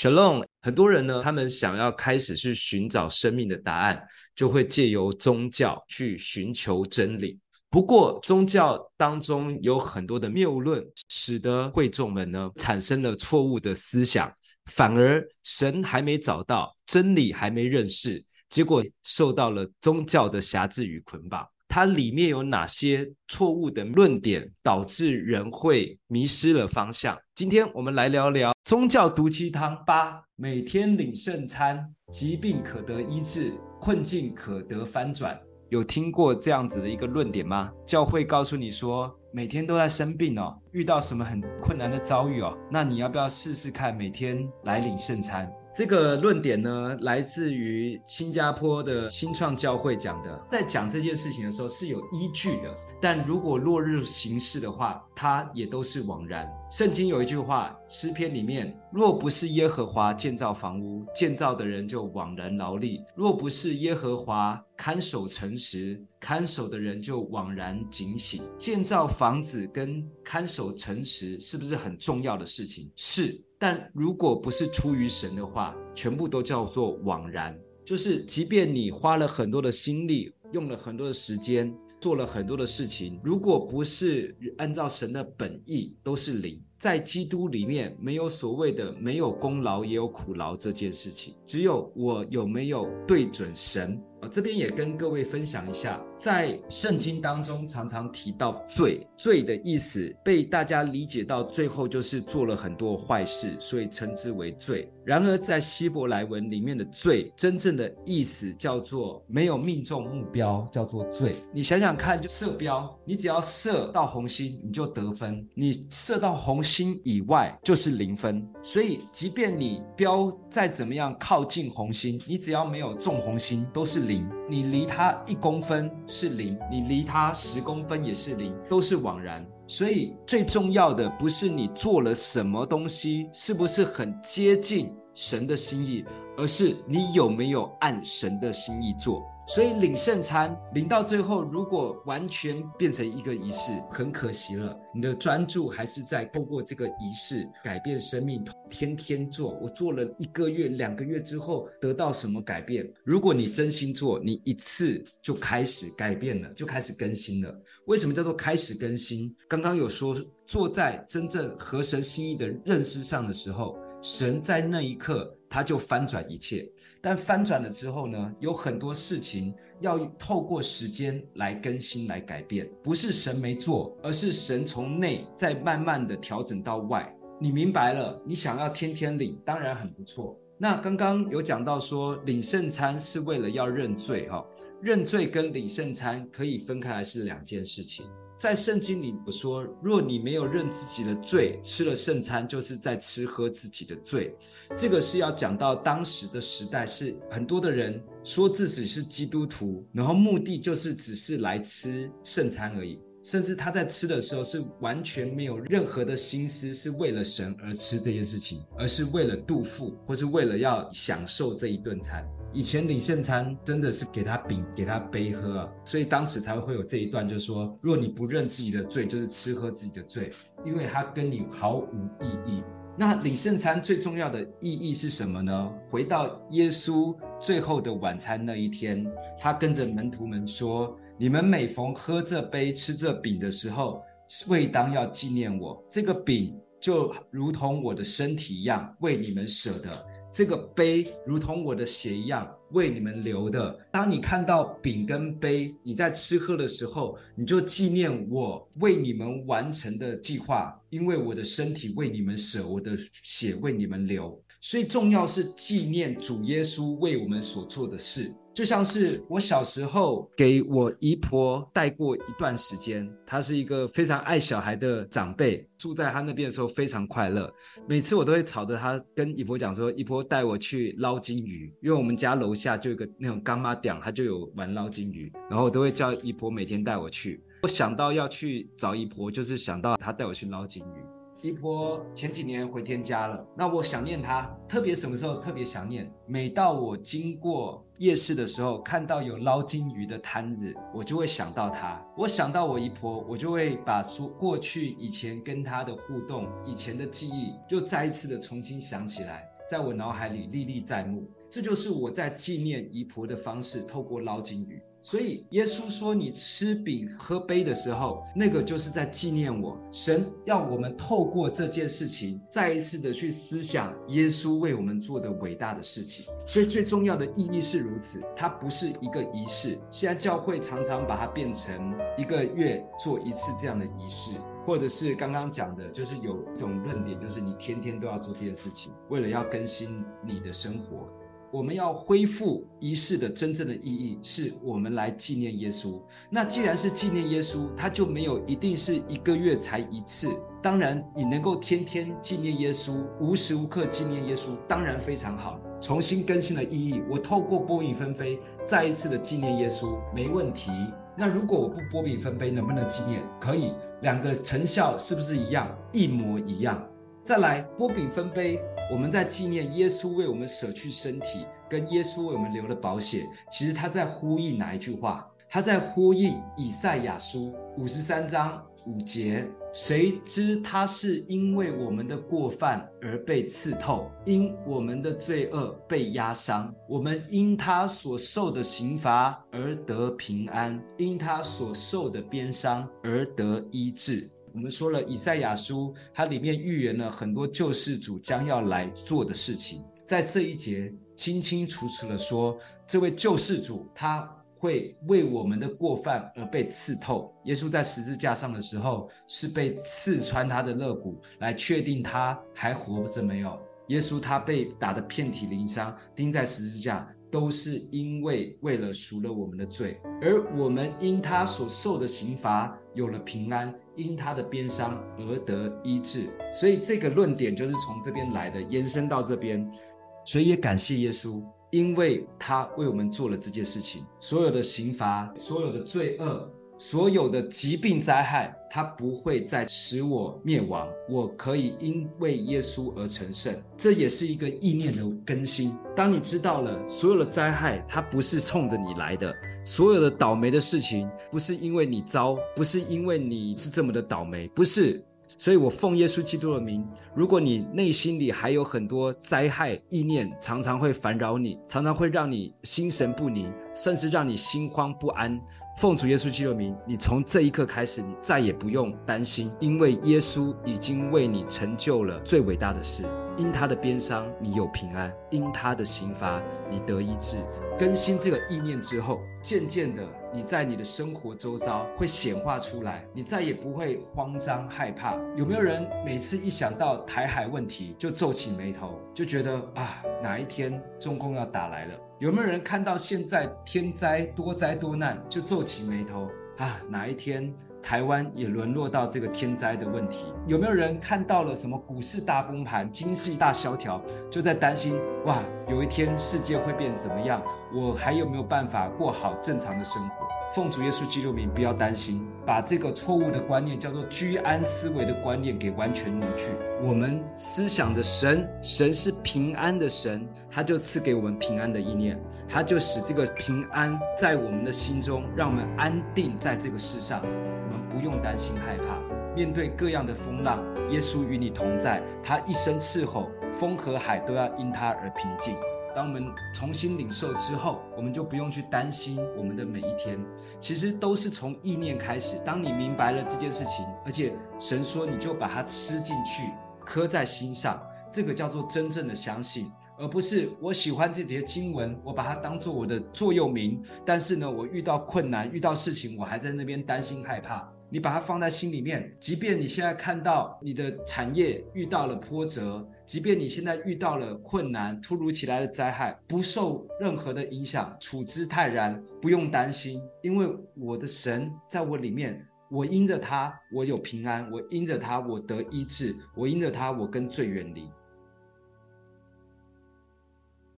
Shalom，很多人呢，他们想要开始去寻找生命的答案，就会借由宗教去寻求真理。不过，宗教当中有很多的谬论，使得会众们呢产生了错误的思想，反而神还没找到，真理还没认识，结果受到了宗教的辖制与捆绑。它里面有哪些错误的论点，导致人会迷失了方向？今天我们来聊聊宗教毒鸡汤八：每天领圣餐，疾病可得医治，困境可得翻转。有听过这样子的一个论点吗？教会告诉你说，每天都在生病哦，遇到什么很困难的遭遇哦，那你要不要试试看每天来领圣餐？这个论点呢，来自于新加坡的新创教会讲的，在讲这件事情的时候是有依据的，但如果落日行事的话，它也都是枉然。圣经有一句话，诗篇里面，若不是耶和华建造房屋，建造的人就枉然劳力；若不是耶和华看守城池，看守的人就枉然警醒。建造房子跟看守城池是不是很重要的事情？是。但如果不是出于神的话，全部都叫做枉然。就是，即便你花了很多的心力，用了很多的时间，做了很多的事情，如果不是按照神的本意，都是零。在基督里面，没有所谓的没有功劳也有苦劳这件事情，只有我有没有对准神。啊，这边也跟各位分享一下，在圣经当中常常提到罪，罪的意思被大家理解到最后就是做了很多坏事，所以称之为罪。然而在希伯来文里面的罪，真正的意思叫做没有命中目标，叫做罪。你想想看，就射标，你只要射到红心，你就得分；你射到红心以外，就是零分。所以，即便你标再怎么样靠近红心，你只要没有中红心，都是。零，你离它一公分是零，你离它十公分也是零，都是枉然。所以最重要的不是你做了什么东西，是不是很接近神的心意，而是你有没有按神的心意做。所以领圣餐领到最后，如果完全变成一个仪式，很可惜了。你的专注还是在透过这个仪式改变生命，天天做。我做了一个月、两个月之后，得到什么改变？如果你真心做，你一次就开始改变了，就开始更新了。为什么叫做开始更新？刚刚有说，坐在真正合神心意的认识上的时候，神在那一刻。他就翻转一切，但翻转了之后呢，有很多事情要透过时间来更新、来改变，不是神没做，而是神从内再慢慢的调整到外。你明白了？你想要天天领，当然很不错。那刚刚有讲到说，领圣餐是为了要认罪，哈，认罪跟领圣餐可以分开来是两件事情。在圣经里我说，若你没有认自己的罪，吃了圣餐就是在吃喝自己的罪。这个是要讲到当时的时代，是很多的人说自己是基督徒，然后目的就是只是来吃圣餐而已，甚至他在吃的时候是完全没有任何的心思是为了神而吃这件事情，而是为了肚腹，或是为了要享受这一顿餐。以前领圣餐真的是给他饼，给他杯喝啊，所以当时才会有这一段，就是说，若你不认自己的罪，就是吃喝自己的罪，因为他跟你毫无意义。那领圣餐最重要的意义是什么呢？回到耶稣最后的晚餐那一天，他跟着门徒们说：“你们每逢喝这杯、吃这饼的时候，为当要纪念我。这个饼就如同我的身体一样，为你们舍的。”这个杯如同我的血一样为你们流的。当你看到饼跟杯，你在吃喝的时候，你就纪念我为你们完成的计划，因为我的身体为你们舍，我的血为你们流。所以重要是纪念主耶稣为我们所做的事。就像是我小时候给我姨婆带过一段时间，她是一个非常爱小孩的长辈，住在她那边的时候非常快乐。每次我都会吵着她跟姨婆讲说：“姨婆带我去捞金鱼，因为我们家楼下就有个那种干妈店，她就有玩捞金鱼，然后我都会叫姨婆每天带我去。我想到要去找姨婆，就是想到她带我去捞金鱼。”姨婆前几年回天家了，那我想念她，特别什么时候特别想念？每到我经过夜市的时候，看到有捞金鱼的摊子，我就会想到她。我想到我姨婆，我就会把说过去以前跟她的互动、以前的记忆，就再一次的重新想起来。在我脑海里历历在目。这就是我在纪念姨婆的方式，透过捞金鱼。所以耶稣说：“你吃饼喝杯的时候，那个就是在纪念我。神要我们透过这件事情，再一次的去思想耶稣为我们做的伟大的事情。所以最重要的意义是如此，它不是一个仪式。现在教会常常把它变成一个月做一次这样的仪式，或者是刚刚讲的，就是有一种论点，就是你天天都要做这件事情，为了要更新你的生活。”我们要恢复仪式的真正的意义，是我们来纪念耶稣。那既然是纪念耶稣，它就没有一定是一个月才一次。当然，你能够天天纪念耶稣，无时无刻纪念耶稣，当然非常好。重新更新了意义，我透过波饼分杯，再一次的纪念耶稣，没问题。那如果我不波饼分杯，能不能纪念？可以，两个成效是不是一样？一模一样。再来波饼分杯，我们在纪念耶稣为我们舍去身体，跟耶稣为我们留了保险。其实他在呼应哪一句话？他在呼应以赛亚书五十三章五节：谁知他是因为我们的过犯而被刺透，因我们的罪恶被压伤。我们因他所受的刑罚而得平安，因他所受的鞭伤而得医治。我们说了，以赛亚书它里面预言了很多救世主将要来做的事情，在这一节清清楚楚的说，这位救世主他会为我们的过犯而被刺透。耶稣在十字架上的时候是被刺穿他的肋骨，来确定他还活着没有。耶稣他被打得遍体鳞伤，钉在十字架。都是因为为了赎了我们的罪，而我们因他所受的刑罚有了平安，因他的鞭伤而得医治。所以这个论点就是从这边来的，延伸到这边。所以也感谢耶稣，因为他为我们做了这件事情，所有的刑罚，所有的罪恶。所有的疾病灾害，它不会再使我灭亡。我可以因为耶稣而成圣，这也是一个意念的更新。当你知道了所有的灾害，它不是冲着你来的；所有的倒霉的事情，不是因为你糟，不是因为你是这么的倒霉，不是。所以我奉耶稣基督的名，如果你内心里还有很多灾害意念，常常会烦扰你，常常会让你心神不宁，甚至让你心慌不安。奉主耶稣基督名，你从这一刻开始，你再也不用担心，因为耶稣已经为你成就了最伟大的事。因他的鞭伤，你有平安；因他的刑罚，你得医治。更新这个意念之后，渐渐的，你在你的生活周遭会显化出来，你再也不会慌张害怕。有没有人每次一想到台海问题就皱起眉头，就觉得啊，哪一天中共要打来了？有没有人看到现在天灾多灾多难就皱起眉头啊，哪一天？台湾也沦落到这个天灾的问题，有没有人看到了什么股市大崩盘、经济大萧条，就在担心哇，有一天世界会变怎么样？我还有没有办法过好正常的生活？奉主耶稣基督名，不要担心，把这个错误的观念叫做居安思危的观念给完全挪去。我们思想的神，神是平安的神，他就赐给我们平安的意念，他就使这个平安在我们的心中，让我们安定在这个世上，我们不用担心害怕。面对各样的风浪，耶稣与你同在，他一声斥候，风和海都要因他而平静。当我们重新领受之后，我们就不用去担心我们的每一天，其实都是从意念开始。当你明白了这件事情，而且神说你就把它吃进去，刻在心上，这个叫做真正的相信，而不是我喜欢这节经文，我把它当做我的座右铭。但是呢，我遇到困难、遇到事情，我还在那边担心害怕。你把它放在心里面，即便你现在看到你的产业遇到了波折，即便你现在遇到了困难、突如其来的灾害，不受任何的影响，处之泰然，不用担心，因为我的神在我里面，我因着他，我有平安；我因着他，我得医治；我因着他，我跟罪远离。